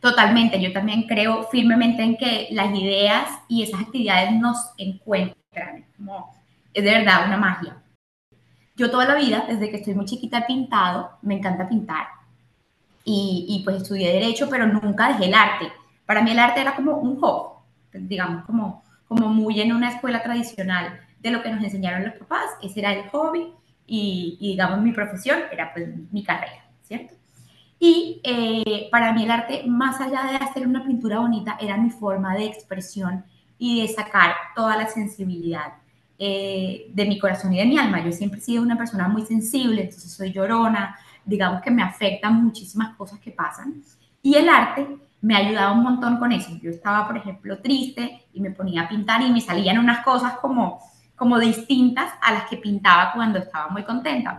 Totalmente, yo también creo firmemente en que las ideas y esas actividades nos encuentran, como es de verdad una magia. Yo toda la vida, desde que estoy muy chiquita, he pintado, me encanta pintar y, y pues estudié derecho, pero nunca dejé el arte. Para mí el arte era como un hobby, digamos, como, como muy en una escuela tradicional de lo que nos enseñaron los papás, ese era el hobby y, y digamos mi profesión era pues mi carrera, ¿cierto? Y eh, para mí el arte, más allá de hacer una pintura bonita, era mi forma de expresión y de sacar toda la sensibilidad eh, de mi corazón y de mi alma. Yo siempre he sido una persona muy sensible, entonces soy llorona, digamos que me afectan muchísimas cosas que pasan. Y el arte me ha ayudado un montón con eso. Yo estaba, por ejemplo, triste y me ponía a pintar y me salían unas cosas como, como distintas a las que pintaba cuando estaba muy contenta.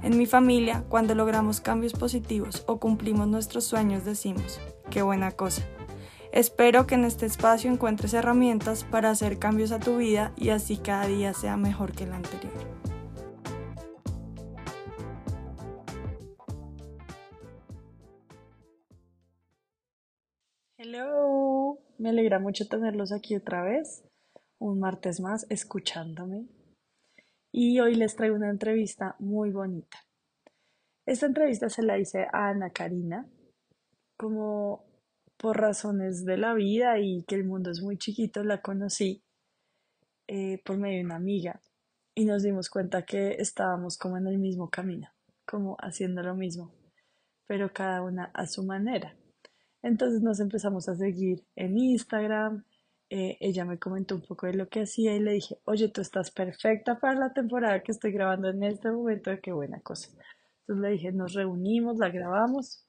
En mi familia, cuando logramos cambios positivos o cumplimos nuestros sueños, decimos, qué buena cosa. Espero que en este espacio encuentres herramientas para hacer cambios a tu vida y así cada día sea mejor que el anterior. Hello, me alegra mucho tenerlos aquí otra vez, un martes más, escuchándome y hoy les traigo una entrevista muy bonita. Esta entrevista se la hice a Ana Karina, como por razones de la vida y que el mundo es muy chiquito, la conocí eh, por medio de una amiga y nos dimos cuenta que estábamos como en el mismo camino, como haciendo lo mismo, pero cada una a su manera. Entonces nos empezamos a seguir en Instagram, eh, ella me comentó un poco de lo que hacía y le dije, oye, tú estás perfecta para la temporada que estoy grabando en este momento, qué buena cosa. Entonces le dije, nos reunimos, la grabamos.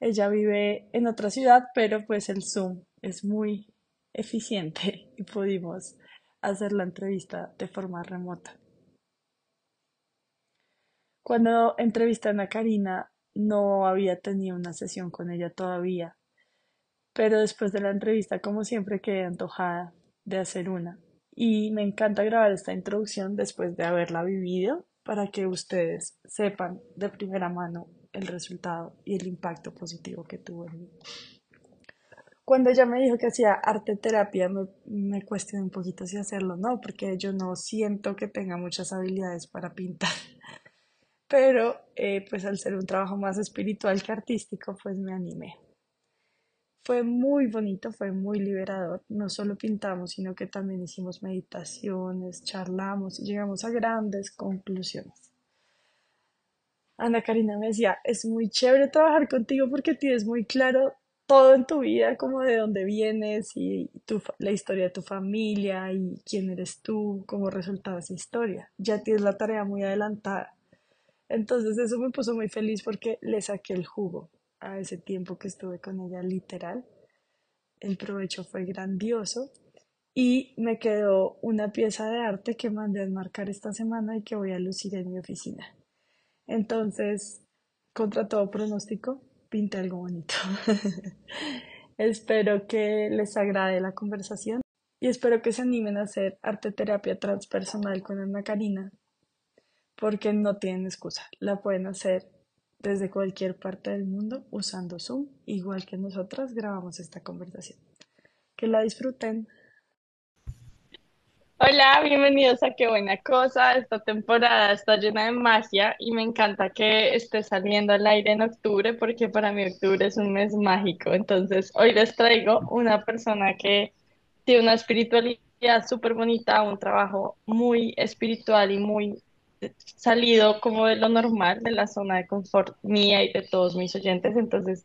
Ella vive en otra ciudad, pero pues el Zoom es muy eficiente y pudimos hacer la entrevista de forma remota. Cuando entrevisté a Karina, no había tenido una sesión con ella todavía pero después de la entrevista, como siempre, quedé antojada de hacer una. Y me encanta grabar esta introducción después de haberla vivido para que ustedes sepan de primera mano el resultado y el impacto positivo que tuvo en mí. Cuando ella me dijo que hacía arte terapia, me, me cuestioné un poquito si hacerlo o no, porque yo no siento que tenga muchas habilidades para pintar. Pero, eh, pues al ser un trabajo más espiritual que artístico, pues me animé. Fue muy bonito, fue muy liberador. No solo pintamos, sino que también hicimos meditaciones, charlamos y llegamos a grandes conclusiones. Ana Karina me decía, es muy chévere trabajar contigo porque tienes muy claro todo en tu vida, como de dónde vienes y la historia de tu familia y quién eres tú como resultado esa historia. Ya tienes la tarea muy adelantada. Entonces eso me puso muy feliz porque le saqué el jugo a ese tiempo que estuve con ella literal. El provecho fue grandioso y me quedó una pieza de arte que mandé a enmarcar esta semana y que voy a lucir en mi oficina. Entonces, contra todo pronóstico, pinté algo bonito. espero que les agrade la conversación y espero que se animen a hacer arte terapia transpersonal con Ana Karina porque no tienen excusa. La pueden hacer desde cualquier parte del mundo usando Zoom, igual que nosotras grabamos esta conversación. Que la disfruten. Hola, bienvenidos a Qué Buena Cosa. Esta temporada está llena de magia y me encanta que esté saliendo al aire en octubre porque para mí octubre es un mes mágico. Entonces, hoy les traigo una persona que tiene una espiritualidad súper bonita, un trabajo muy espiritual y muy salido como de lo normal, de la zona de confort mía y de todos mis oyentes. Entonces,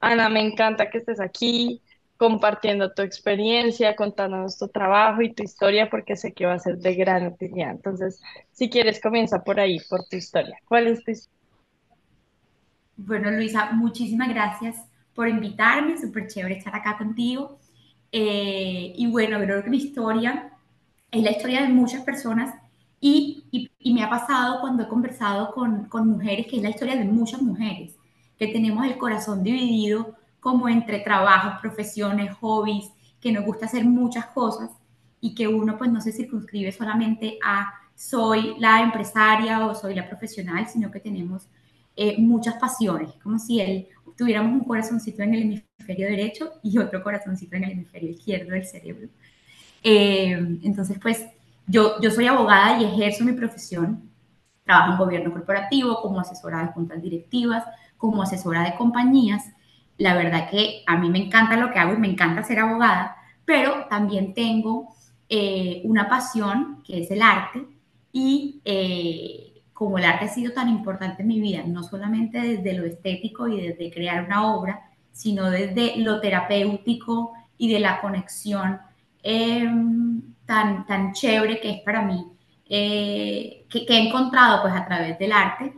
Ana, me encanta que estés aquí compartiendo tu experiencia, contándonos tu trabajo y tu historia, porque sé que va a ser de gran utilidad. Entonces, si quieres, comienza por ahí, por tu historia. ¿Cuál es tu historia? Bueno, Luisa, muchísimas gracias por invitarme, súper chévere estar acá contigo. Eh, y bueno, creo que mi historia es la historia de muchas personas y, y, me ha pasado cuando he conversado con, con, mujeres, que es la historia de muchas mujeres, que tenemos el corazón dividido como entre trabajos, profesiones, hobbies, que nos gusta hacer muchas cosas y que uno pues no se circunscribe solamente a soy la empresaria o soy la profesional, sino que tenemos eh, muchas pasiones, como si él, tuviéramos un corazoncito en el hemisferio derecho y otro corazoncito en el hemisferio izquierdo del cerebro. Eh, entonces, pues yo, yo soy abogada y ejerzo mi profesión. Trabajo en gobierno corporativo como asesora de juntas directivas, como asesora de compañías. La verdad que a mí me encanta lo que hago y me encanta ser abogada, pero también tengo eh, una pasión que es el arte y eh, como el arte ha sido tan importante en mi vida, no solamente desde lo estético y desde crear una obra, sino desde lo terapéutico y de la conexión em, tan, tan chévere que es para mí, eh, que, he encontrado pues a través del arte.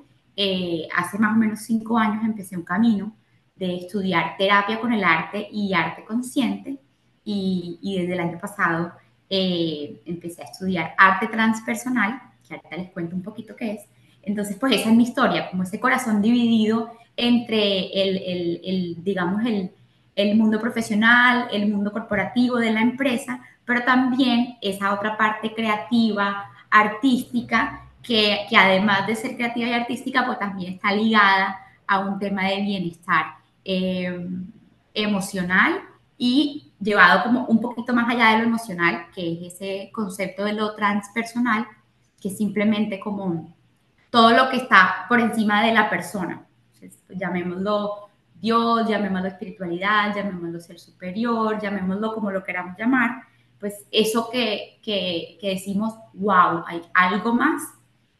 hace más o menos cinco años empecé un camino de estudiar terapia con el arte y arte consciente y, y desde el año pasado eh, empecé a estudiar arte transpersonal, que ahorita les cuento un poquito qué es. Entonces, pues esa es mi historia, como ese corazón dividido entre el, el, el digamos, el, el mundo profesional, el mundo corporativo de la empresa, pero también esa otra parte creativa, artística, que, que, además de ser creativa y artística, pues también está ligada a un tema de bienestar eh, emocional y llevado como un poquito más allá de lo emocional, que es ese concepto de lo transpersonal, que es simplemente como todo lo que está por encima de la persona. Entonces, pues, llamémoslo Dios, llamémoslo espiritualidad, llamémoslo ser superior, llamémoslo como lo queramos llamar, pues eso que, que, que decimos, wow, hay algo más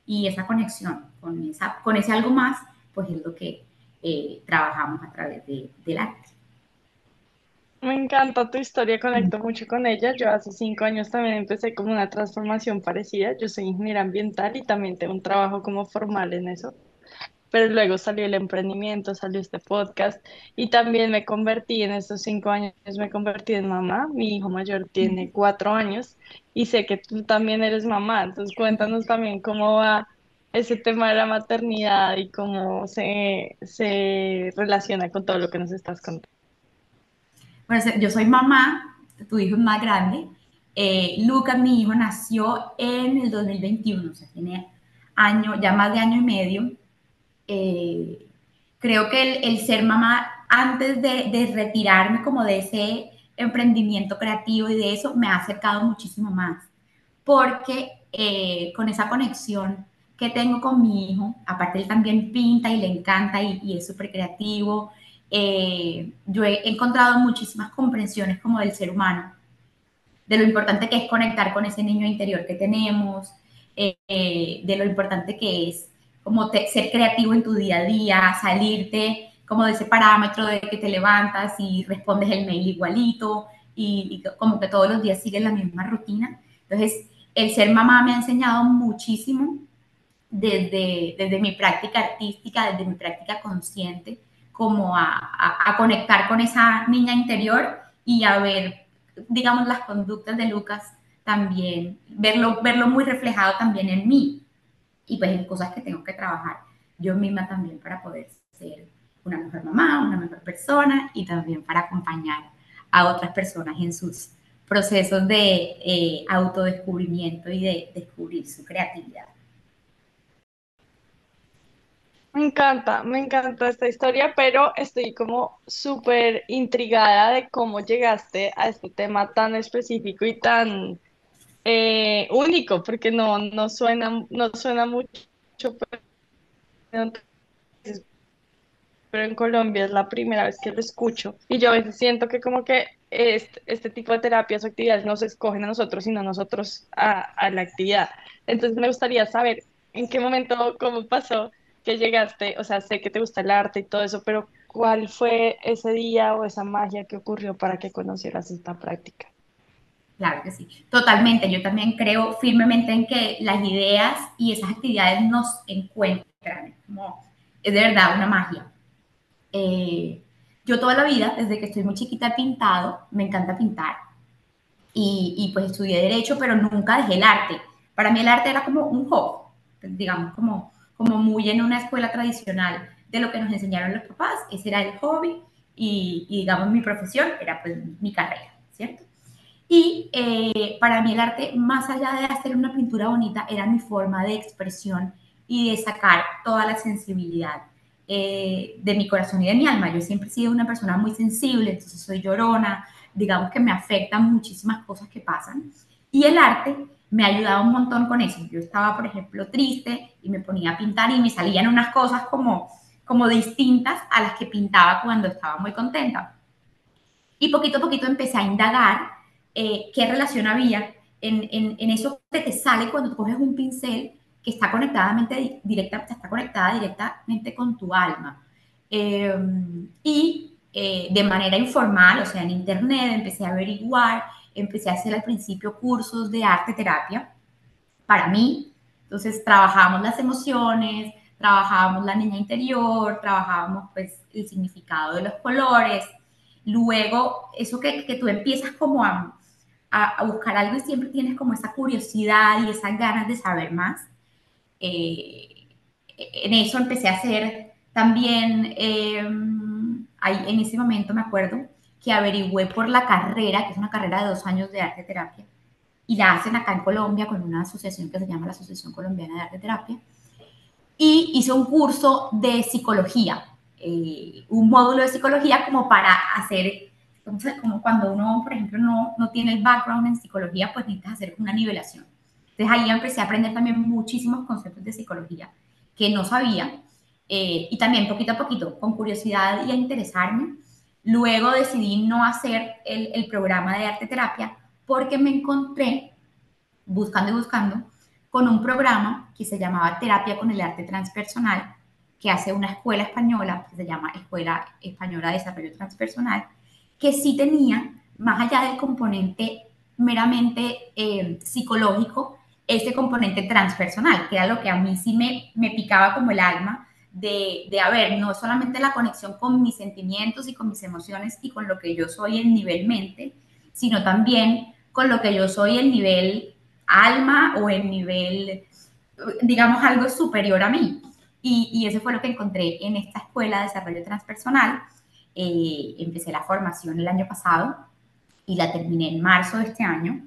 y esa conexión con, esa, con ese algo más, pues es lo que eh, trabajamos a través de, del arte. Me encanta tu historia, conecto mucho con ella. Yo hace cinco años también empecé como una transformación parecida. Yo soy ingeniera ambiental y también tengo un trabajo como formal en eso. Pero luego salió el emprendimiento, salió este podcast y también me convertí en estos cinco años, me convertí en mamá. Mi hijo mayor tiene cuatro años y sé que tú también eres mamá. Entonces cuéntanos también cómo va ese tema de la maternidad y cómo se, se relaciona con todo lo que nos estás contando. Bueno, yo soy mamá, tu hijo es más grande. Eh, Lucas, mi hijo, nació en el 2021, o sea, tiene año, ya más de año y medio. Eh, creo que el, ser mamá, antes de, retirarme como de ese emprendimiento creativo y de eso, me ha acercado muchísimo más, porque eh, con esa conexión que tengo con mi hijo, aparte él también pinta y le encanta y, es súper creativo, eh, yo he encontrado muchísimas comprensiones como del ser humano, de lo importante que es conectar con ese niño interior que tenemos, eh, de lo importante que es como ser creativo en tu día a día, salirte como de ese parámetro de que te levantas y respondes el mail igualito y, como que todos los días sigues la misma rutina. Entonces, el ser mamá me ha enseñado muchísimo desde, desde mi práctica artística, desde mi práctica consciente, como a, conectar con esa niña interior y a ver, digamos, las conductas de Lucas también, verlo, verlo muy reflejado también en mí y pues en cosas que tengo que trabajar yo misma también para poder ser una mejor mamá, una mejor persona y también para acompañar a otras personas en sus procesos de eh, autodescubrimiento y de descubrir su creatividad. Me encanta, me encanta esta historia, pero estoy como súper intrigada de cómo llegaste a este tema tan específico y tan eh, único, porque no, no, suena, no suena mucho, pero, en Colombia es la primera vez que lo escucho y yo a veces siento que como que este, este tipo de terapias o actividades no se escogen a nosotros, sino nosotros a, a la actividad. Entonces me gustaría saber en qué momento, cómo pasó que llegaste, o sea, sé que te gusta el arte y todo eso, pero ¿cuál fue ese día o esa magia que ocurrió para que conocieras esta práctica? Claro que sí, totalmente. Yo también creo firmemente en que las ideas y esas actividades nos encuentran, como es de verdad una magia. Eh, yo toda la vida, desde que estoy muy chiquita, he pintado, me encanta pintar. Y, y, pues estudié derecho, pero nunca dejé el arte. Para mí el arte era como un hobby, digamos, como, como muy en una escuela tradicional de lo que nos enseñaron los papás, ese era el hobby y, y digamos mi profesión era pues mi carrera, ¿cierto? Y eh, para mí el arte, más allá de hacer una pintura bonita, era mi forma de expresión y de sacar toda la sensibilidad eh, de mi corazón y de mi alma. Yo siempre he sido una persona muy sensible, entonces soy llorona, digamos que me afectan muchísimas cosas que pasan. Y el arte me ha ayudado un montón con eso. Yo estaba, por ejemplo, triste y me ponía a pintar y me salían unas cosas como, como distintas a las que pintaba cuando estaba muy contenta. Y poquito a poquito empecé a indagar eh, qué relación había en, en, eso que te sale cuando coges un pincel que está conectadamente directa, está conectada directamente con tu alma. Eh, y eh, de manera informal, o sea, en internet, empecé a averiguar, empecé a hacer al principio cursos de arte terapia para mí. Entonces, trabajábamos las emociones, trabajábamos la niña interior, trabajábamos pues el significado de los colores. Luego, eso que, que tú empiezas como a, a, buscar algo y siempre tienes como esa curiosidad y esas ganas de saber más. Eh, en eso empecé a hacer también, eh, ahí, en ese momento me acuerdo que averigüé por la carrera, que es una carrera de dos años de arte terapia, y la hacen acá en Colombia con una asociación que se llama la Asociación Colombiana de Arte Terapia, y hice un curso de psicología, eh, un módulo de psicología como para hacer entonces, como cuando uno, por ejemplo, no, no tiene el background en psicología, pues necesitas hacer una nivelación. Entonces ahí empecé a aprender también muchísimos conceptos de psicología que no sabía eh, y también poquito a poquito, con curiosidad y a interesarme. Luego decidí no hacer el, el programa de arte terapia porque me encontré buscando y buscando con un programa que se llamaba Terapia con el Arte Transpersonal, que hace una escuela española que se llama Escuela Española de Desarrollo Transpersonal, que sí tenía, más allá del componente meramente eh, psicológico, ese componente transpersonal, que era lo que a mí sí me, me picaba como el alma, de, de haber no solamente la conexión con mis sentimientos y con mis emociones y con lo que yo soy en nivel mente, sino también con lo que yo soy en nivel alma o en nivel, digamos, algo superior a mí. Y, y eso fue lo que encontré en esta escuela de desarrollo transpersonal, eh, empecé la formación el año pasado y la terminé en marzo de este año,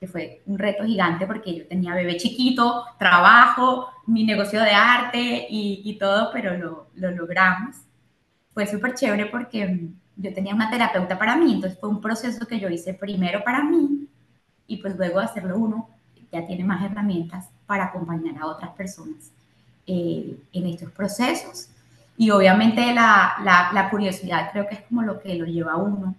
que fue un reto gigante porque yo tenía bebé chiquito, trabajo, mi negocio de arte y, y todo, pero lo, lo logramos. Fue súper chévere porque yo tenía una terapeuta para mí, entonces fue un proceso que yo hice primero para mí y pues luego de hacerlo uno ya tiene más herramientas para acompañar a otras personas eh, en estos procesos y obviamente la, la, curiosidad creo que es como lo que lo lleva a uno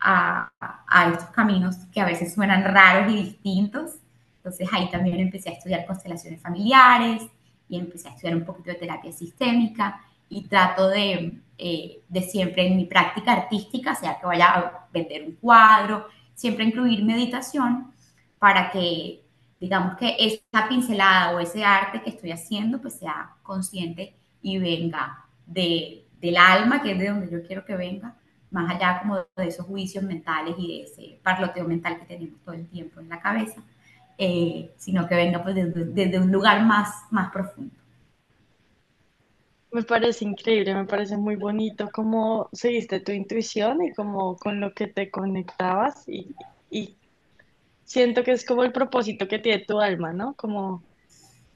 a, a, estos caminos que a veces suenan raros y distintos. Entonces ahí también empecé a estudiar constelaciones familiares y empecé a estudiar un poquito de terapia sistémica y trato de, eh, de siempre en mi práctica artística, sea que vaya a vender un cuadro, siempre incluir meditación para que digamos que esa pincelada o ese arte que estoy haciendo pues sea consciente y venga de, del alma, que es de donde yo quiero que venga, más allá como de esos juicios mentales y de ese parloteo mental que tenemos todo el tiempo en la cabeza, eh, sino que venga pues desde, desde, un lugar más, más profundo. Me parece increíble, me parece muy bonito cómo seguiste tu intuición y cómo con lo que te conectabas y, y siento que es como el propósito que tiene tu alma, ¿no? Como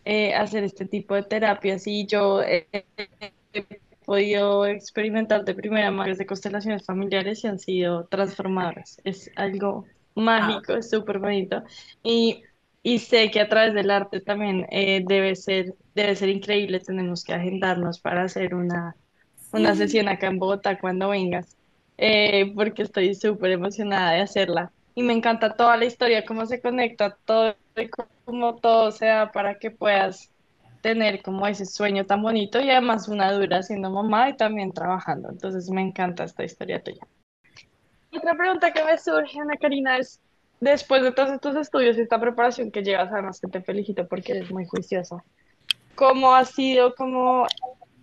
eh, hacer este tipo de terapias y yo eh, he podido experimentar de primera mano de constelaciones familiares y han sido transformadoras. Es algo mágico, es súper bonito. Y, y, sé que a través del arte también eh, debe, ser, debe ser increíble. Tenemos que agendarnos para hacer una, una sesión acá en Bogotá cuando vengas, eh, porque estoy súper emocionada de hacerla. Y me encanta toda la historia, cómo se conecta todo, cómo todo sea para que puedas tener como ese sueño tan bonito y además una dura siendo mamá y también trabajando. Entonces me encanta esta historia tuya. Otra pregunta que me surge, Ana Karina, es, después de todos estos estudios y esta preparación que llevas, además que te felicito porque eres muy juiciosa, ¿cómo ha sido como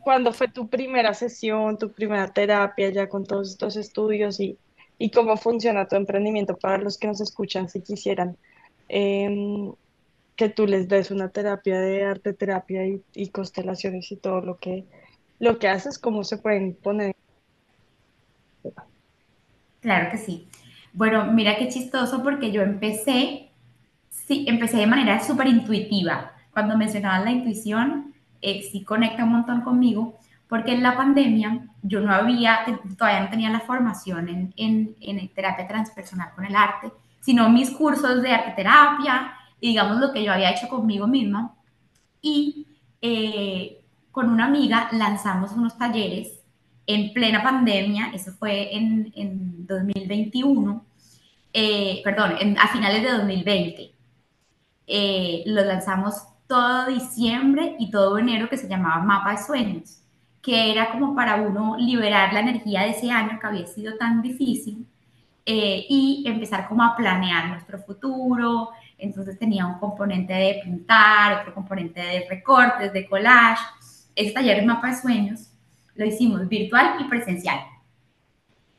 ¿cuándo fue tu primera sesión, tu primera terapia ya con todos estos estudios y, y cómo funciona tu emprendimiento para los que nos escuchan si quisieran em, que tú les des una terapia de arte, terapia y, constelaciones y todo lo que, lo que haces, cómo se pueden poner? Claro que sí. Bueno, mira qué chistoso porque yo empecé, sí, empecé de manera súper intuitiva. Cuando mencionaban la intuición, eh, sí conecta un montón conmigo, porque en la pandemia yo no había, todavía no tenía la formación en, en, terapia transpersonal con el arte, sino mis cursos de arte terapia digamos lo que yo había hecho conmigo misma. Y eh, con una amiga lanzamos unos talleres en plena pandemia, eso fue en, en 2021, eh, perdón, a finales de 2020. Eh, lo lanzamos todo diciembre y todo enero que se llamaba Mapa de Sueños, que era como para uno liberar la energía de ese año que había sido tan difícil eh, y empezar como a planear nuestro futuro. Entonces tenía un componente de pintar, otro componente de recortes, de collage. Este taller de Mapa de Sueños lo hicimos virtual y presencial.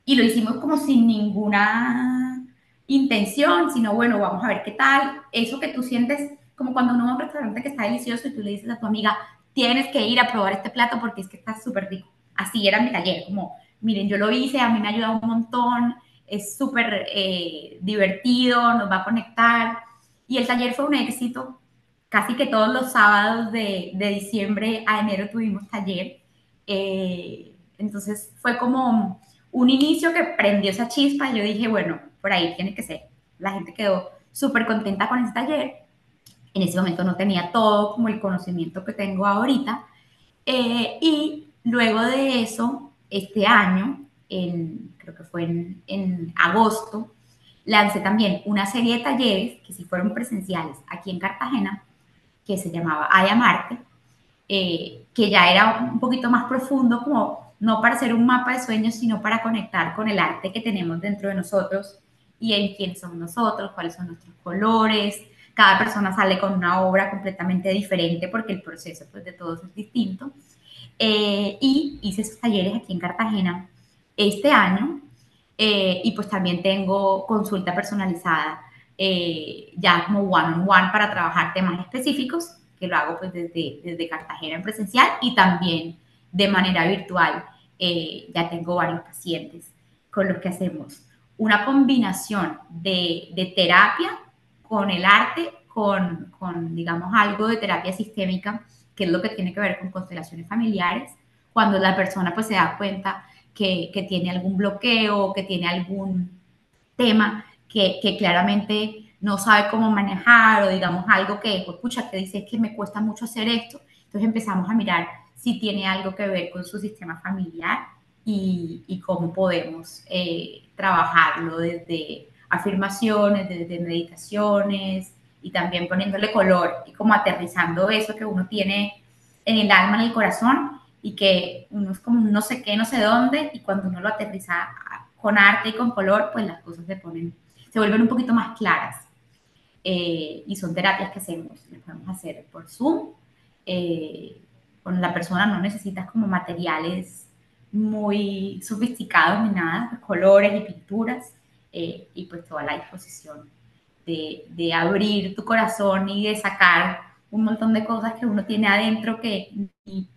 Y lo hicimos como sin ninguna intención, sino bueno, vamos a ver qué tal. Eso que tú sientes como cuando uno va a un restaurante que está delicioso y tú le dices a tu amiga, tienes que ir a probar este plato porque es que está súper rico. Así era mi taller, como, miren, yo lo hice, a mí me ha ayudado un montón, es súper eh, divertido, nos va a conectar. Y el taller fue un éxito. Casi que todos los sábados de, diciembre a enero tuvimos taller. Eh, entonces fue como un inicio que prendió esa chispa y yo dije, bueno, por ahí tiene que ser. La gente quedó súper contenta con ese taller. En ese momento no tenía todo como el conocimiento que tengo ahorita. Eh, y luego de eso, este año, en, creo que fue en agosto, lancé también una serie de talleres que sí fueron presenciales aquí en Cartagena, que se llamaba Ay Marte, eh, que ya era un poquito más profundo, como no para hacer un mapa de sueños, sino para conectar con el arte que tenemos dentro de nosotros y en quiénes somos nosotros, cuáles son nuestros colores. Cada persona sale con una obra completamente diferente porque el proceso pues, de todos es distinto. Eh, y hice esos talleres aquí en Cartagena este año eh, y pues también tengo consulta personalizada ya como one on one para trabajar temas específicos que lo hago pues desde, desde Cartagena en presencial y también de manera virtual. Eh, ya tengo varios pacientes con los que hacemos una combinación de, de terapia con el arte, con, con, digamos, algo de terapia sistémica, que es lo que tiene que ver con constelaciones familiares, cuando la persona pues se da cuenta que, que tiene algún bloqueo, que tiene algún tema que, que claramente no sabe cómo manejar o digamos algo que, pues, que dice que me cuesta mucho hacer esto, entonces empezamos a mirar si tiene algo que ver con su sistema familiar y, y cómo podemos eh, trabajarlo desde afirmaciones, desde meditaciones y también poniéndole color y como aterrizando eso que uno tiene en el alma, en el corazón y que uno es como no sé qué, no sé dónde y cuando uno lo aterriza con arte y con color, pues las cosas se ponen, se vuelven un poquito más claras. Eh, y son terapias que hacemos, las podemos hacer por Zoom. Eh, con la persona no necesitas como materiales muy sofisticados ni nada, colores y pinturas, eh, y pues toda la disposición de, de, abrir tu corazón y de sacar un montón de cosas que uno tiene adentro que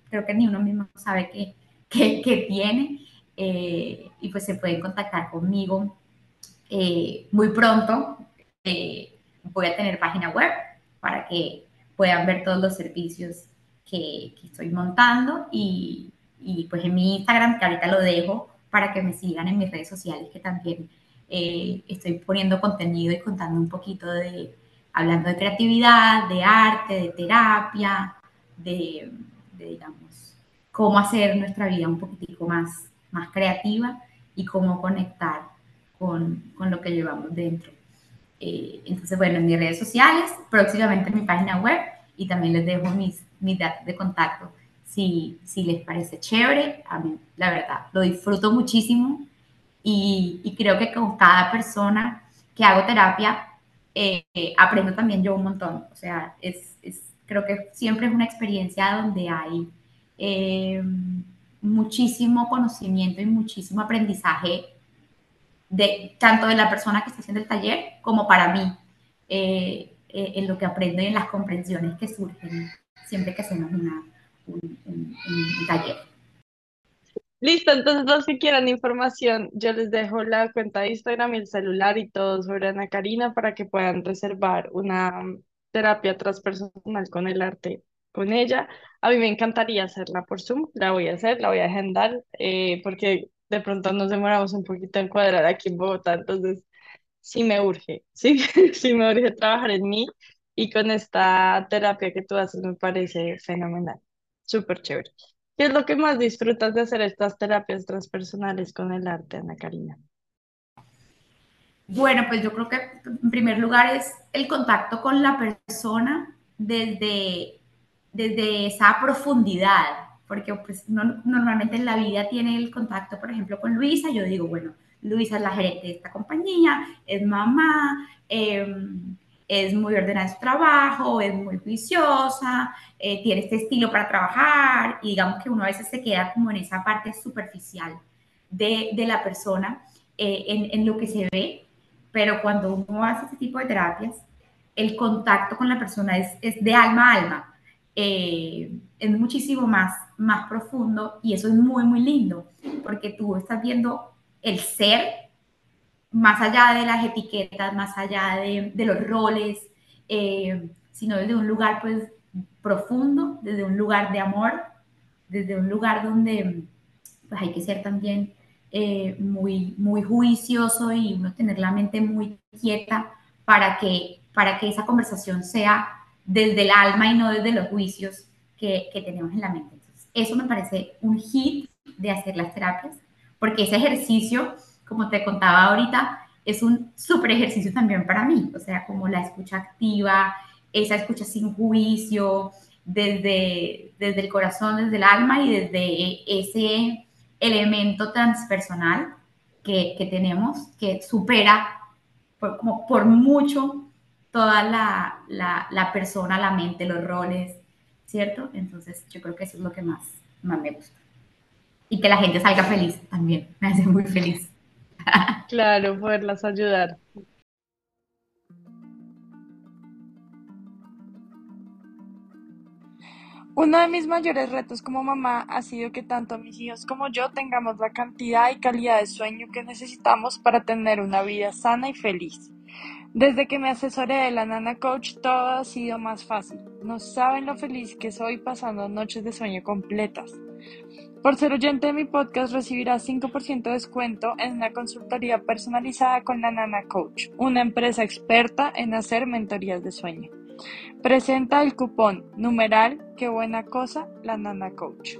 creo que ni uno mismo sabe que, que, que tiene, y pues se pueden contactar conmigo muy pronto voy a tener página web para que puedan ver todos los servicios que, estoy montando y, y, pues en mi Instagram, que ahorita lo dejo para que me sigan en mis redes sociales, que también eh, estoy poniendo contenido y contando un poquito de, hablando de creatividad, de arte, de terapia, de, de digamos, cómo hacer nuestra vida un poquitico más, más creativa y cómo conectar con, con lo que llevamos dentro. Eh, entonces, bueno, en mis redes sociales, próximamente en mi página web y también les dejo mis, mis datos de contacto si, si les parece chévere. A mí, la verdad, lo disfruto muchísimo y, y creo que con cada persona que hago terapia, eh, aprendo también yo un montón. O sea, es, creo que siempre es una experiencia donde hay eh, muchísimo conocimiento y muchísimo aprendizaje de tanto de la persona que está haciendo el taller como para mí eh, eh, en lo que aprendo y en las comprensiones que surgen siempre que hacemos una, un taller. Listo, entonces los que quieran información, yo les dejo la cuenta de Instagram y el celular y todo sobre Ana Karina para que puedan reservar una terapia transpersonal con el arte con ella. A mí me encantaría hacerla por Zoom, la voy a hacer, la voy a agendar, eh, porque de pronto nos demoramos un poquito en cuadrar aquí en Bogotá, entonces sí me urge, sí, sí me urge trabajar en mí y con esta terapia que tú haces me parece fenomenal, súper chévere. ¿Qué es lo que más disfrutas de hacer estas terapias transpersonales con el arte, Ana Karina? Bueno, pues yo creo que en primer lugar es el contacto con la persona desde, desde esa profundidad, porque pues normalmente en la vida tiene el contacto, por ejemplo, con Luisa, yo digo, bueno, Luisa es la gerente de esta compañía, es mamá, em, es muy ordenada en su trabajo, es muy juiciosa, eh, tiene este estilo para trabajar y digamos que uno a veces se queda como en esa parte superficial de, de la persona, eh, en, en, lo que se ve, pero cuando uno hace este tipo de terapias, el contacto con la persona es, es de alma a alma, eh, es muchísimo más, más profundo y eso es muy, muy lindo, porque tú estás viendo el ser más allá de las etiquetas, más allá de, de los roles, eh, sino desde un lugar pues profundo, desde un lugar de amor, desde un lugar donde pues, hay que ser también eh, muy, muy juicioso y uno tener la mente muy quieta para que, para que esa conversación sea desde el alma y no desde los juicios que, tenemos en la mente. Eso me parece un hit de hacer las terapias, porque ese ejercicio como te contaba ahorita, es un súper ejercicio también para mí, o sea, como la escucha activa, esa escucha sin juicio, desde, desde el corazón, desde el alma y desde ese elemento transpersonal que, que tenemos, que supera por, como por mucho toda la, la, la, persona, la mente, los roles, ¿cierto? Entonces yo creo que eso es lo que más, más me gusta. Y que la gente salga feliz también, me hace muy feliz. Claro, poderlas ayudar. Uno de mis mayores retos como mamá ha sido que tanto mis hijos como yo tengamos la cantidad y calidad de sueño que necesitamos para tener una vida sana y feliz. Desde que me asesoré de la Nana Coach todo ha sido más fácil. No saben lo feliz que soy pasando noches de sueño completas. Por ser oyente de mi podcast recibirás 5% de descuento en una consultoría personalizada con la Nana Coach, una empresa experta en hacer mentorías de sueño. Presenta el cupón numeral Qué buena cosa, la Nana Coach.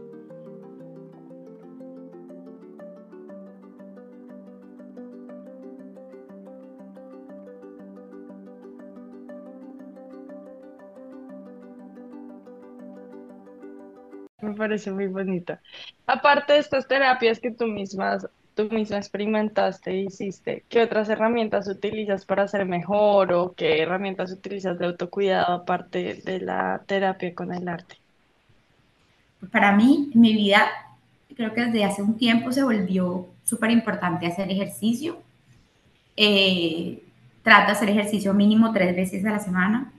Me parece muy bonita. Aparte de estas terapias que tú mismas, tú misma experimentaste e hiciste, ¿qué otras herramientas utilizas para ser mejor o qué herramientas utilizas de autocuidado aparte de la terapia con el arte? Para mí, mi vida, creo que desde hace un tiempo se volvió súper importante hacer ejercicio. Eh, trato de hacer ejercicio mínimo tres veces a la semana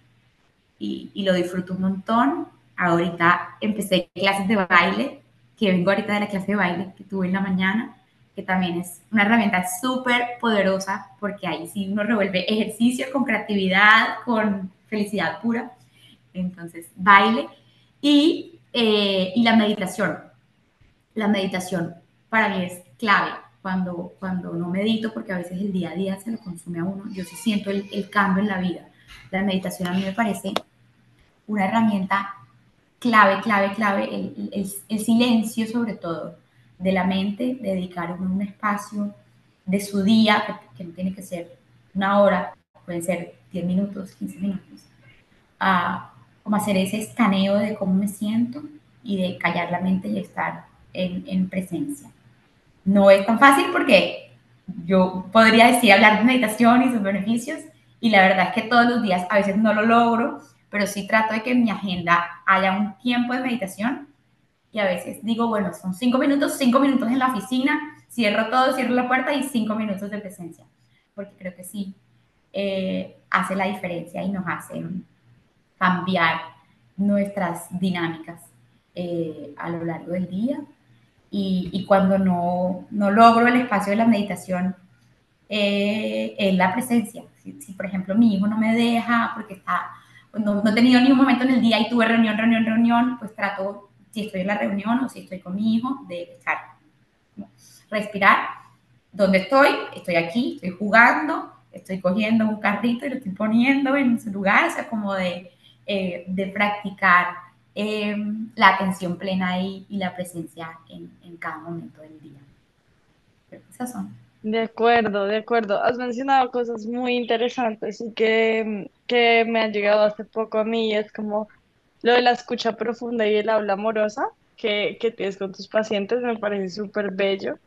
y, y lo disfruto un montón Ahorita empecé clases de baile, que vengo ahorita de la clase de baile que tuve en la mañana, que también es una herramienta súper poderosa porque ahí sí uno revuelve ejercicio con creatividad, con felicidad pura. Entonces, baile y, eh, y la meditación. La meditación para mí es clave cuando, cuando no medito, porque a veces el día a día se lo consume a uno. Yo sí siento el, el cambio en la vida. La meditación a mí me parece una herramienta clave, clave, clave, el, el, silencio sobre todo de la mente, dedicar un espacio de su día, que, no tiene que ser una hora, pueden ser 10 minutos, 15 minutos, a como hacer ese escaneo de cómo me siento y de callar la mente y estar en, en presencia. No es tan fácil porque yo podría decir hablar de meditación y sus beneficios y la verdad es que todos los días a veces no lo logro pero sí trato de que en mi agenda haya un tiempo de meditación y a veces digo, bueno, son cinco minutos, cinco minutos en la oficina, cierro todo, cierro la puerta y cinco minutos de presencia, porque creo que sí, eh, hace la diferencia y nos hace cambiar nuestras dinámicas eh, a lo largo del día. Y, y cuando no, no, logro el espacio de la meditación, eh, la presencia. Si, si, por ejemplo, mi hijo no me deja porque está, no, no he tenido ni un momento en el día y tuve reunión, reunión, reunión, pues trato si estoy en la reunión o si estoy con mi hijo, de estar, respirar. ¿Dónde estoy? Estoy aquí, estoy jugando, estoy cogiendo un carrito y lo estoy poniendo en su lugar, o sea, como de, eh, de practicar eh, la atención plena y, y la presencia en, en, cada momento del día. esas son. De acuerdo, de acuerdo. Has mencionado cosas muy interesantes y que, que me han llegado hace poco a mí. Es como lo de la escucha profunda y el habla amorosa que, que tienes con tus pacientes me parece súper bello.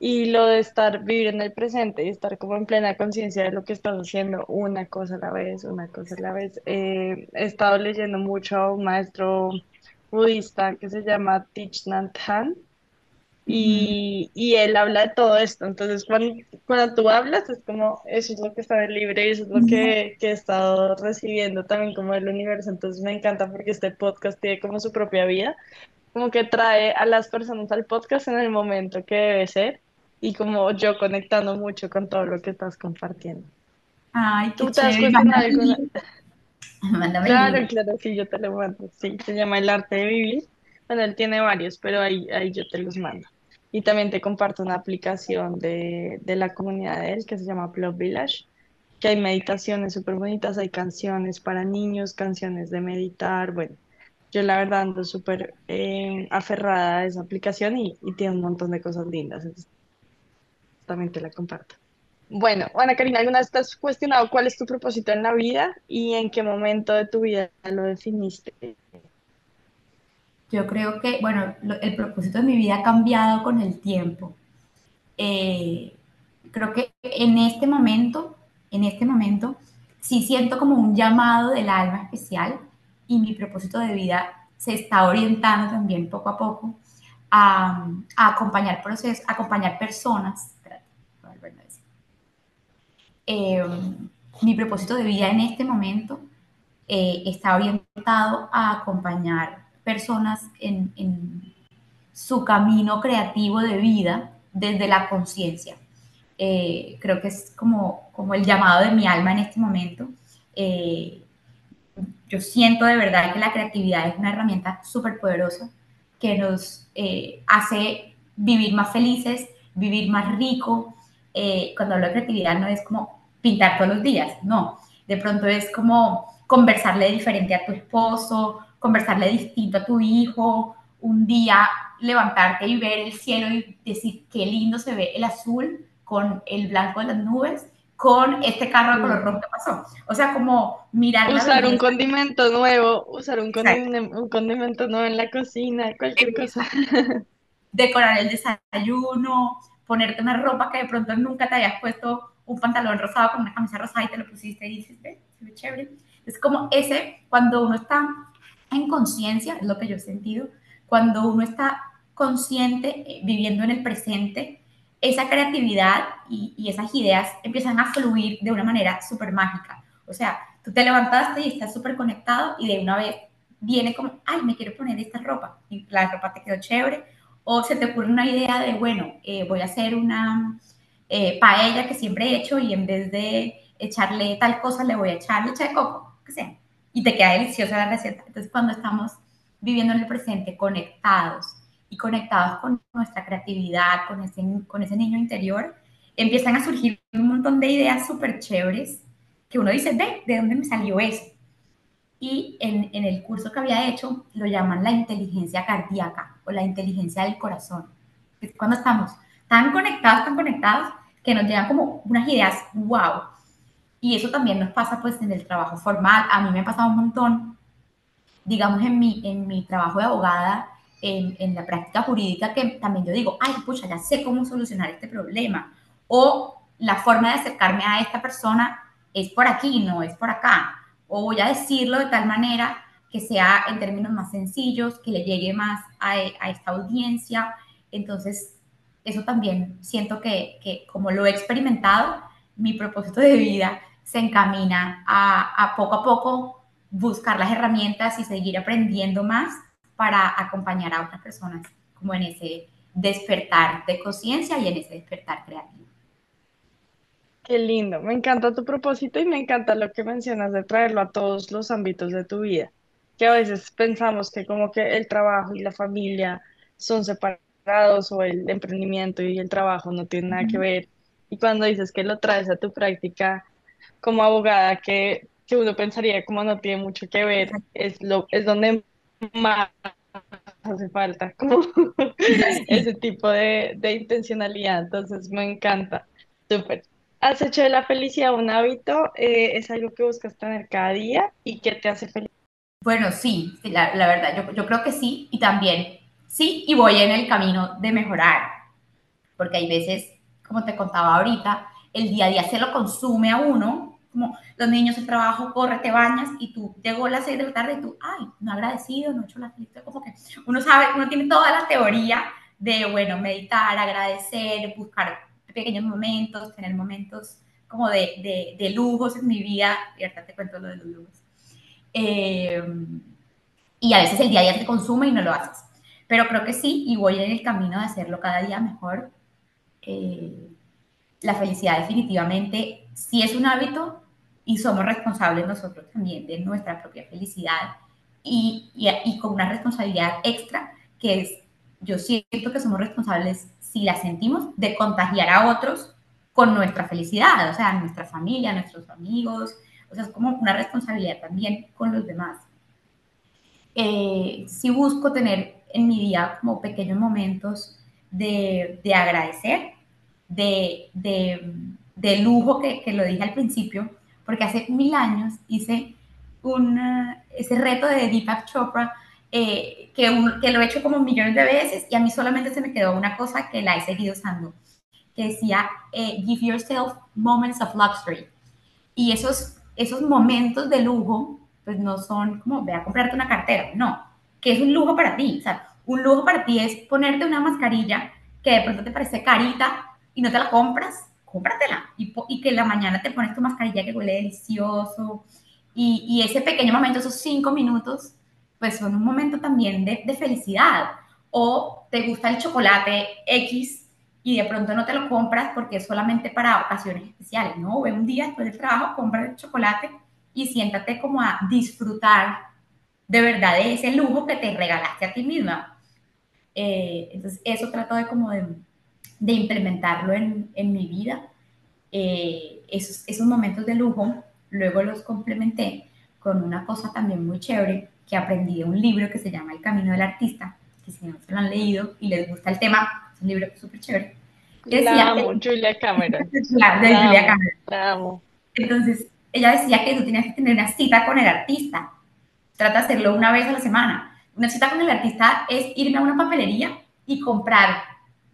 Y lo de estar, vivir en el presente y estar como en plena conciencia de lo que estás haciendo, una cosa a la vez, una cosa a la vez. Eh, he estado leyendo mucho a un maestro budista que se llama Thich Nhat Hanh y, y, él habla de todo esto. Entonces, cuando, cuando, tú hablas, es como, eso es lo que está en el libro y eso es lo que, que, he estado recibiendo también como del universo. Entonces, me encanta porque este podcast tiene como su propia vida, como que trae a las personas al podcast en el momento que debe ser y como yo conectando mucho con todo lo que estás compartiendo. Ay, qué ¿Tú te has cuestionado alguna? Claro, claro, sí, yo te lo mando. Sí, se llama El arte de vivir. Bueno, él tiene varios, pero ahí, ahí yo te los mando. Y también te comparto una aplicación de, de la comunidad de él que se llama Plug Village, que hay meditaciones súper bonitas, hay canciones para niños, canciones de meditar. Bueno, yo la verdad ando súper eh, aferrada a esa aplicación y, y, tiene un montón de cosas lindas. Entonces, también te la comparto. Bueno, Ana Karina, ¿alguna vez te has cuestionado cuál es tu propósito en la vida y en qué momento de tu vida lo definiste? Yo creo que, bueno, el propósito de mi vida ha cambiado con el tiempo. Eh, creo que en este momento, en este momento, sí siento como un llamado del alma especial y mi propósito de vida se está orientando también poco a poco a, a acompañar procesos, acompañar personas. Eh, mi propósito de vida en este momento eh, está orientado a acompañar personas en, su camino creativo de vida desde la conciencia. Eh, creo que es como, como el llamado de mi alma en este momento. Eh, yo siento de verdad que la creatividad es una herramienta súper poderosa que nos eh, hace vivir más felices, vivir más rico. Cuando hablo de creatividad no es como pintar todos los días, no. De pronto es como conversarle diferente a tu esposo, conversarle distinto a tu hijo, un día levantarte y ver el cielo y decir qué lindo se ve el azul con el blanco de las nubes, con este carro de color rojo que pasó. O sea, como mirar. Usar un condimento nuevo, usar un condimento, un condimento nuevo en la cocina, cualquier cosa. Decorar el desayuno, ponerte una ropa que de pronto nunca te hayas puesto un pantalón rosado con una camisa rosada y te lo pusiste y dices, ve, se ve chévere. Es como ese, cuando uno está en conciencia, es lo que yo he sentido, cuando uno está consciente, eh, viviendo en el presente, esa creatividad y, esas ideas empiezan a fluir de una manera súper mágica. O sea, tú te levantaste y estás súper conectado y de una vez viene como, ay, me quiero poner esta ropa y la ropa te quedó chévere. O se te ocurre una idea de, bueno, eh, voy a hacer una eh, paella que siempre he hecho y en vez de echarle tal cosa le voy a echar leche de coco, que sea y te queda deliciosa la receta. Entonces, cuando estamos viviendo en el presente, conectados y conectados con nuestra creatividad, con ese, con ese niño interior, empiezan a surgir un montón de ideas súper chéveres que uno dice, ve, ¿de dónde me salió eso? Y en, en, el curso que había hecho lo llaman la inteligencia cardíaca o la inteligencia del corazón. Es cuando estamos tan conectados, tan conectados, que nos llegan como unas ideas, wow, y eso también nos pasa pues en el trabajo formal. A mí me ha pasado un montón, digamos, en mi, en mi trabajo de abogada, en, en la práctica jurídica, que también yo digo, ay, pucha, ya sé cómo solucionar este problema. O la forma de acercarme a esta persona es por aquí, no es por acá. O voy a decirlo de tal manera que sea en términos más sencillos, que le llegue más a, esta audiencia. Entonces, eso también siento que, que, como lo he experimentado, mi propósito de vida se encamina a, a poco a poco buscar las herramientas y seguir aprendiendo más para acompañar a otras personas como en ese despertar de conciencia y en ese despertar creativo. Qué lindo, me encanta tu propósito y me encanta lo que mencionas de traerlo a todos los ámbitos de tu vida que a veces pensamos que como que el trabajo y la familia son separados o el emprendimiento y el trabajo no tienen nada que ver. Y cuando dices que lo traes a tu práctica como abogada, que, que uno pensaría como no tiene mucho que ver, es, lo, es donde más hace falta como ese tipo de, de intencionalidad. Entonces me encanta. Súper. ¿Has hecho de la felicidad un hábito? Eh, ¿es algo que buscas tener cada día y que te hace feliz? Bueno, sí, la, verdad, yo, yo, creo que sí, y también sí, y voy en el camino de mejorar, porque hay veces, como te contaba ahorita, el día a día se lo consume a uno, como los niños, el trabajo, corre, te bañas, y tú llegó a las seis de la tarde y tú, ay, no agradecido, no he hecho la felicidad, como que uno sabe, uno tiene toda la teoría de, bueno, meditar, agradecer, buscar pequeños momentos, tener momentos como de, de, de lujos en mi vida, y ahorita te cuento lo de los lujos eh, y a veces el día a día te consume y no lo haces. Pero creo que sí, y voy en el camino de hacerlo cada día mejor. Eh, la felicidad definitivamente sí es un hábito y somos responsables nosotros también de nuestra propia felicidad y, y, y, con una responsabilidad extra que es, yo siento que somos responsables, si la sentimos, de contagiar a otros con nuestra felicidad, o sea, nuestra familia, nuestros amigos, o sea, es como una responsabilidad también con los demás. Eh, sí busco tener en mi día como pequeños momentos de, de agradecer, de, de, de lujo que, que, lo dije al principio, porque hace mil años hice un, ese reto de Deepak Chopra, eh, que, que lo he hecho como millones de veces y a mí solamente se me quedó una cosa que la he seguido usando, que decía, eh, give yourself moments of luxury. Y esos esos momentos de lujo, pues no son como, ve a comprarte una cartera, no, que es un lujo para ti, o sea, un lujo para ti es ponerte una mascarilla que de pronto te parece carita y no te la compras, cómpratela y, y que la mañana te pones tu mascarilla que huele delicioso y, ese pequeño momento, esos cinco minutos, pues son un momento también de, de felicidad o te gusta el chocolate X y de pronto no te lo compras porque es solamente para ocasiones especiales, ¿no? Ve un día después del trabajo, compra el chocolate y siéntate como a disfrutar de verdad de ese lujo que te regalaste a ti misma. Eh, entonces, eso trato de como de, de implementarlo en, en, mi vida. Eh, esos, esos momentos de lujo, luego los complementé con una cosa también muy chévere que aprendí de un libro que se llama El Camino del Artista, que si no se lo han leído y les gusta el tema, es un libro súper chévere. Decía la amo, Julia Cameron. la, de Julia Cameron. La amo. Entonces, ella decía que tú tenías que tener una cita con el artista. Trata de hacerlo una vez a la semana. Una cita con el artista es irme a una papelería y comprar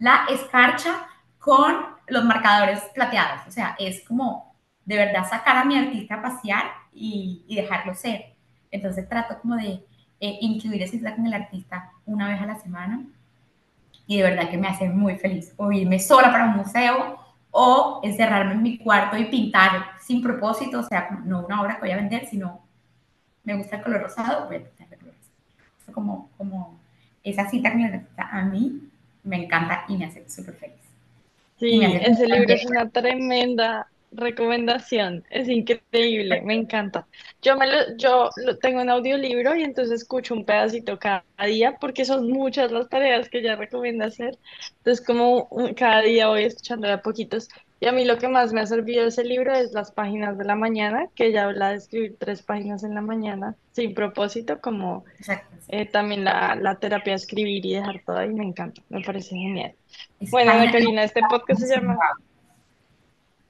la escarcha con los marcadores plateados. O sea, es como de verdad sacar a mi artista a pasear y, dejarlo ser. Entonces trato como de eh, incluir esa cita con el artista una vez a la semana y de verdad que me hace muy feliz. O irme sola para un museo o encerrarme en mi cuarto y pintar sin propósito, o sea, no una obra que voy a vender, sino me gusta el color rosado, voy a pintar de color rosado. Como, como esa cita que me a mí me encanta y me hace súper feliz. Sí, ese libro es una tremenda recomendación, es increíble, me encanta. Yo me lo, yo lo tengo en audiolibro y entonces escucho un pedacito cada día porque son muchas las tareas que ella recomienda hacer. Entonces como cada día voy escuchando a poquitos. Y a mí lo que más me ha servido ese libro es las páginas de la mañana, que ella habla de escribir tres páginas en la mañana sin propósito, como eh, también la, la, terapia de escribir y dejar todo ahí, me encanta, me parece genial. Bueno, Karina, este podcast se llama...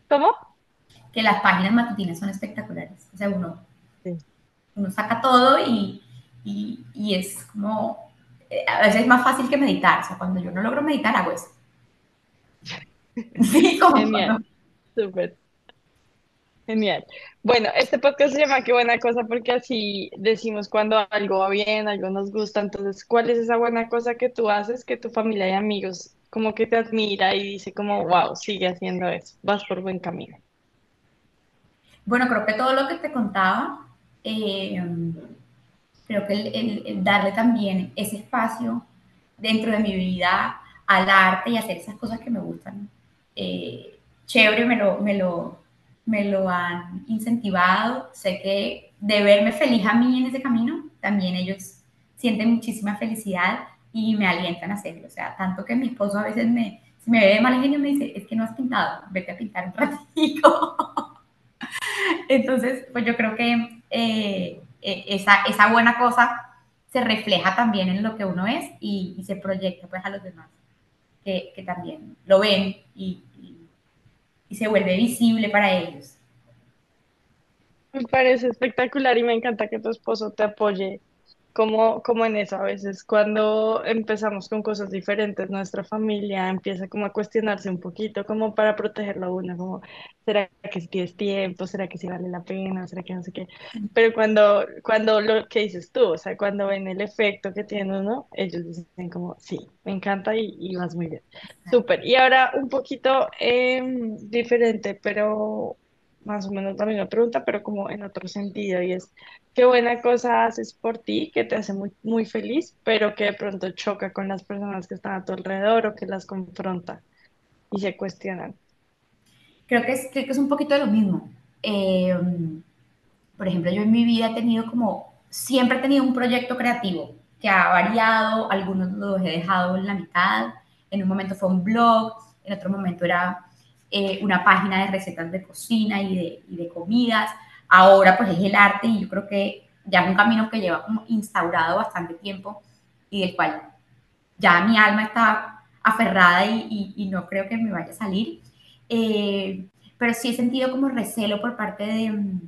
¿Cómo? Que las páginas matutinas son espectaculares. O sea, uno, uno saca todo y, y, y, es como, eh, a veces es más fácil que meditar. O sea, cuando yo no logro meditar, hago eso. Sí, como Genial, súper. Genial. Bueno, este podcast se llama Qué buena cosa porque así decimos cuando algo va bien, algo nos gusta. Entonces, ¿cuál es esa buena cosa que tú haces que tu familia y amigos como que te admira y dice como, wow, sigue haciendo eso, vas por buen camino? Bueno, creo que todo lo que te contaba, eh, creo que el, darle también ese espacio dentro de mi vida al arte y hacer esas cosas que me gustan, eh, chévere, me lo, me lo, me lo han incentivado. Sé que de verme feliz a mí en ese camino, también ellos sienten muchísima felicidad y me alientan a hacerlo. O sea, tanto que mi esposo a veces me, si me ve de mal genio, me dice, es que no has pintado, vete a pintar un ratito. Entonces, pues yo creo que eh, e, esa, esa buena cosa se refleja también en lo que uno es y, se proyecta pues a los demás, que, que también lo ven y, y se vuelve visible para ellos. Me parece espectacular y me encanta que tu esposo te apoye como, como en eso. A veces cuando empezamos con cosas diferentes, nuestra familia empieza como a cuestionarse un poquito, como para protegerlo a uno, como, ¿será que si tienes tiempo? ¿Será que si vale la pena? ¿Será que no sé qué? Pero cuando, cuando lo que dices tú, o sea, cuando ven el efecto que tiene uno, ellos dicen como, sí, me encanta y, y vas muy bien. Súper. Y ahora un poquito em, diferente, pero más o menos la misma pregunta, pero como en otro sentido, y es, ¿qué buena cosa haces por ti que te hace muy, muy feliz, pero que de pronto choca con las personas que están a tu alrededor o que las confronta y se cuestionan? Creo que es, creo que es un poquito de lo mismo. Eh, por ejemplo, yo en mi vida he tenido como, siempre he tenido un proyecto creativo que ha variado, algunos los he dejado en la mitad, en un momento fue un blog, en otro momento era eh, una página de recetas de cocina y de, y de, comidas. Ahora pues es el arte y yo creo que ya es un camino que lleva como instaurado bastante tiempo y del cual ya mi alma está aferrada y, y, no creo que me vaya a salir. Eh, pero sí he sentido como recelo por parte de,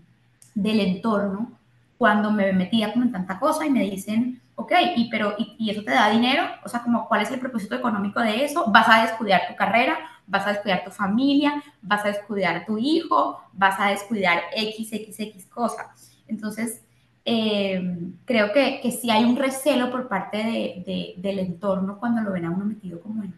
del entorno cuando me metía como en tanta cosa y me dicen, ok, y, pero, y, eso te da dinero? O sea, como, ¿cuál es el propósito económico de eso? ¿Vas a descuidar tu carrera? vas a descuidar tu familia, vas a descuidar tu hijo, vas a descuidar XXX cosas. Entonces, eh, creo que, que sí hay un recelo por parte de, del entorno cuando lo ven a uno metido como en,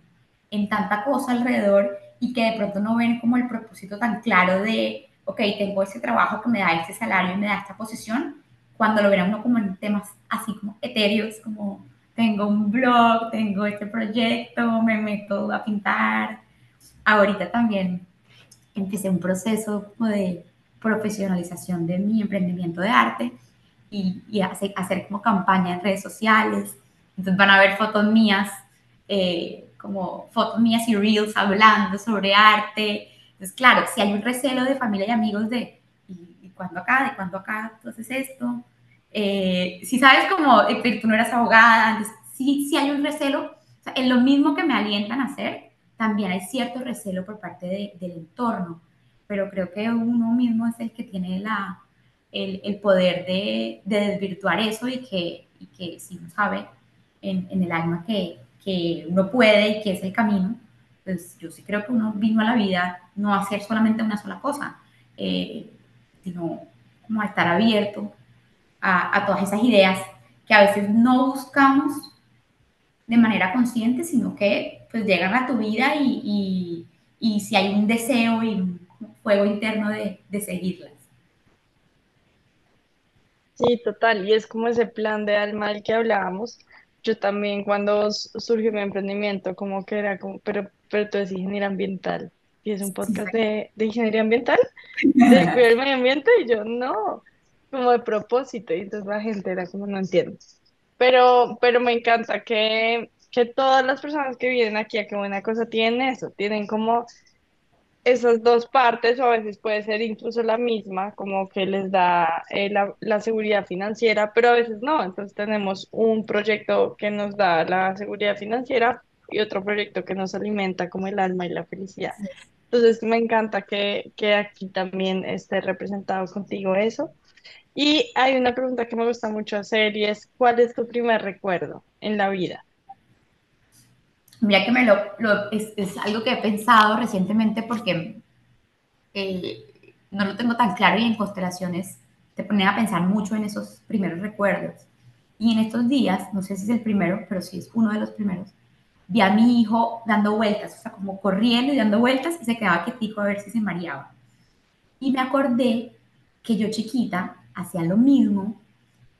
en tanta cosa alrededor y que de pronto no ven como el propósito tan claro de, ok, tengo ese trabajo que me da este salario y me da esta posición, cuando lo a uno como en temas así como etéreos, como tengo un blog, tengo este proyecto, me meto a pintar, ahorita también empecé un proceso de profesionalización de mi emprendimiento de arte y, y hacer, hacer, como campaña en redes sociales. Entonces van a ver fotos mías, eh, como fotos mías y reels hablando sobre arte. Entonces, claro, si hay un recelo de familia y amigos de, ¿y, cuándo acá? ¿De cuándo acá haces esto? Eh, si sabes como, tú no eras abogada, si, si hay un recelo, o sea, en lo mismo que me alientan a hacer, también hay cierto recelo por parte del entorno, pero creo que uno mismo es el que tiene la, el, el poder de, de, desvirtuar eso y que, y que si uno sabe en, en el alma que, que, uno puede y que es el camino, pues yo sí creo que uno vino a la vida no a hacer solamente una sola cosa, eh, sino como a estar abierto a, a todas esas ideas que a veces no buscamos de manera consciente, sino que pues llegan a tu vida y, y, si hay un deseo y un fuego interno de, de seguirlas. Sí, total, y es como ese plan de alma del que hablábamos. Yo también cuando surgió mi emprendimiento, como que era como, pero, pero tú eres ingeniera ambiental y es un podcast de, de ingeniería ambiental, de cuidar el medio ambiente, y yo no, como de propósito, y entonces la gente era como, no entiendo. Pero, pero me encanta que que todas las personas que vienen aquí a Qué Buena Cosa tienen eso, tienen como esas dos partes, o a veces puede ser incluso la misma, como que les da eh, la, la, seguridad financiera, pero a veces no. Entonces tenemos un proyecto que nos da la seguridad financiera y otro proyecto que nos alimenta como el alma y la felicidad. Entonces me encanta que, que aquí también esté representado contigo eso. Y hay una pregunta que me gusta mucho hacer y es, ¿cuál es tu primer recuerdo en la vida? Mira que me lo, es, es, algo que he pensado recientemente porque eh, no lo tengo tan claro y en constelaciones te ponen a pensar mucho en esos primeros recuerdos. Y en estos días, no sé si es el primero, pero sí es uno de los primeros, vi a mi hijo dando vueltas, o sea, como corriendo y dando vueltas y se quedaba quietico a ver si se mareaba. Y me acordé que yo chiquita hacía lo mismo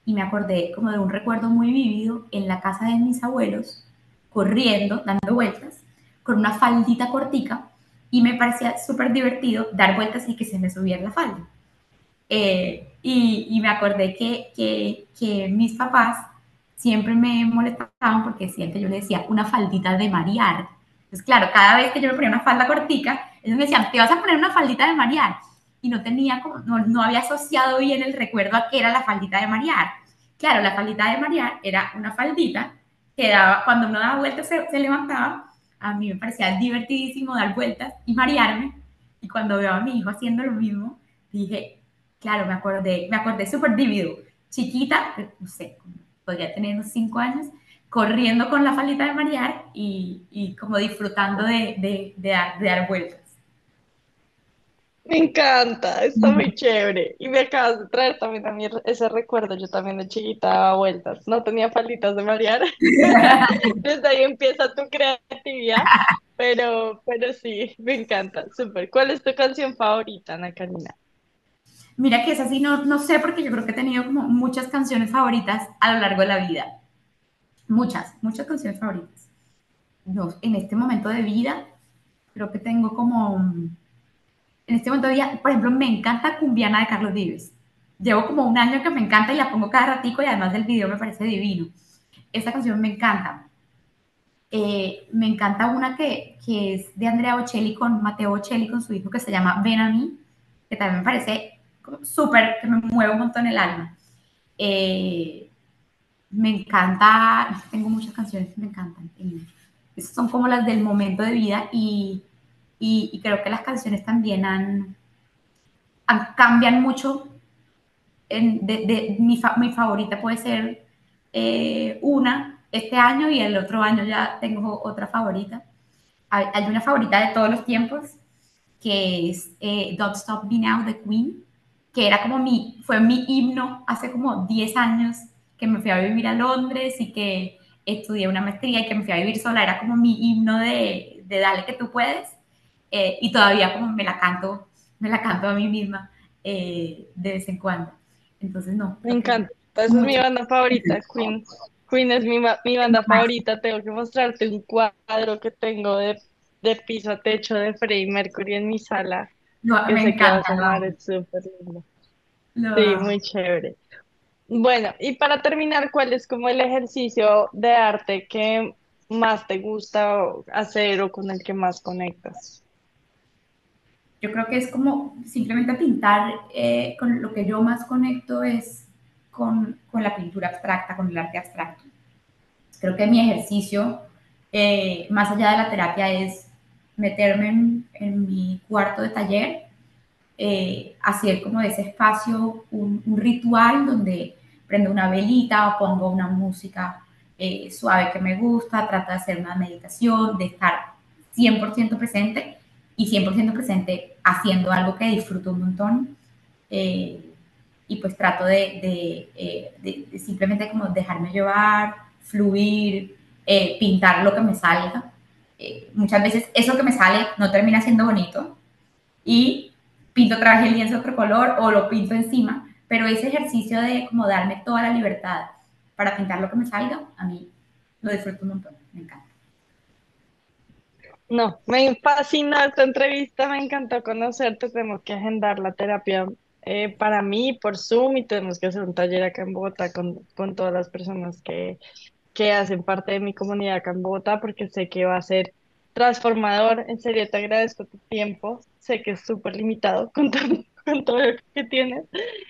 y me acordé como de un recuerdo muy vívido en la casa de mis abuelos, corriendo, dando vueltas, con una faldita cortica y me parecía súper divertido dar vueltas y que se me subiera la falda. Eh, y, y, me acordé que, que, que, mis papás siempre me molestaban porque decían que yo le decía una faldita de marear. Entonces, claro, cada vez que yo me ponía una falda cortica, ellos me decían, te vas a poner una faldita de marear. Y no tenía como, no, no había asociado bien el recuerdo a qué era la faldita de marear. Claro, la faldita de marear era una faldita que daba, cuando uno daba vueltas se, se levantaba. A mí me parecía divertidísimo dar vueltas y marearme. Y cuando veo a mi hijo haciendo lo mismo, dije, Claro, me acordé, me acordé súper vívido. Chiquita, no sé, podría tener unos cinco años, corriendo con la falita de marear y, y como disfrutando de, de, de, dar, de, dar, vueltas. Me encanta, está muy chévere. Y me acabas de traer también a mí ese recuerdo. Yo también de chiquita daba vueltas. No tenía falitas de marear. Desde ahí empieza tu creatividad. Pero, pero sí, me encanta. Súper. ¿Cuál es tu canción favorita, Ana Karina? Mira que es así, no, no sé, porque yo creo que he tenido como muchas canciones favoritas a lo largo de la vida. Muchas, muchas canciones favoritas. Yo, en este momento de vida, creo que tengo como. En este momento de vida, por ejemplo, me encanta Cumbiana de Carlos Vives. Llevo como un año que me encanta y la pongo cada ratico y además del video me parece divino. Esa canción me encanta. Eh, me encanta una que, que es de Andrea Bocelli con Mateo Bocelli con su hijo que se llama Ven a mí, que también me parece súper, que me mueve un montón el alma. Eh, me encanta, tengo muchas canciones que me encantan. Esas son como las del momento de vida y, y, creo que las canciones también han, cambian mucho. En, de, mi, mi, favorita puede ser eh, una este año y el otro año ya tengo otra favorita. Hay, hay una favorita de todos los tiempos que es eh, Don't Stop Me Now de Queen que era como mi, fue mi himno hace como 10 años que me fui a vivir a Londres y que estudié una maestría y que me fui a vivir sola, era como mi himno de, de dale que tú puedes eh, y todavía como me la canto, me la canto a mí misma eh, de vez en cuando. Entonces, no. Me encanta, esa es mi banda favorita, Queen. Queen es mi, mi banda favorita, tengo que mostrarte un cuadro que tengo de, de piso a techo de Freddie Mercury en mi sala no, me encanta. Sí, muy chévere. Bueno, y para terminar, ¿cuál es como el ejercicio de arte que más te gusta hacer o con el que más conectas? Yo creo que es como simplemente pintar, eh, con lo que yo más conecto es con, con, la pintura abstracta, con el arte abstracto. Creo que mi ejercicio, eh, más allá de la terapia, es meterme en, en mi cuarto de taller, eh, hacer como ese espacio un, un, ritual donde prendo una velita o pongo una música eh, suave que me gusta, trato de hacer una meditación, de estar 100% presente y 100% presente haciendo algo que disfruto un montón. Eh, y pues trato de, de, eh, de, de, simplemente como dejarme llevar, fluir, eh, pintar lo que me salga eh, muchas veces eso que me sale no termina siendo bonito y pinto otra vez el lienzo otro color o lo pinto encima, pero ese ejercicio de como darme toda la libertad para pintar lo que me salga, a mí lo disfruto un montón, me encanta. No, me fascina esta entrevista, me encantó conocerte, tenemos que agendar la terapia eh, para mí por Zoom y tenemos que hacer un taller acá en Bogotá con, con todas las personas que, que hacen parte de mi comunidad acá en Bogotá, porque sé que va a ser transformador. En serio, te agradezco tu tiempo. Sé que es súper limitado con todo, con todo lo que tienes.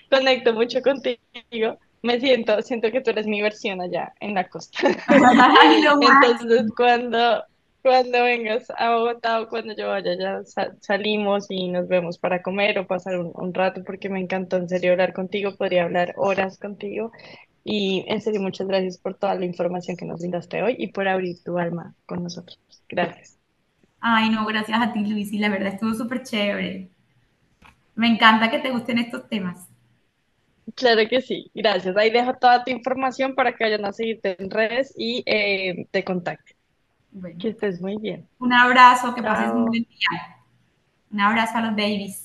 Conecto mucho contigo. Me siento, siento que tú eres mi versión allá en la costa. Entonces, cuando, cuando vengas a Bogotá o cuando yo vaya, ya salimos y nos vemos para comer o pasar un, un rato, porque me encantó en serio hablar contigo. Podría hablar horas contigo. Y en serio, muchas gracias por toda la información que nos brindaste hoy y por abrir tu alma con nosotros. Gracias. Ay, no, gracias a ti, Luis, y la verdad estuvo súper chévere. Me encanta que te gusten estos temas. Claro que sí, gracias. Ahí dejo toda tu información para que vayan a seguirte en redes y eh, te contacten. Bueno, Que estés muy bien. un abrazo, que pases un buen día. Un abrazo a los babies.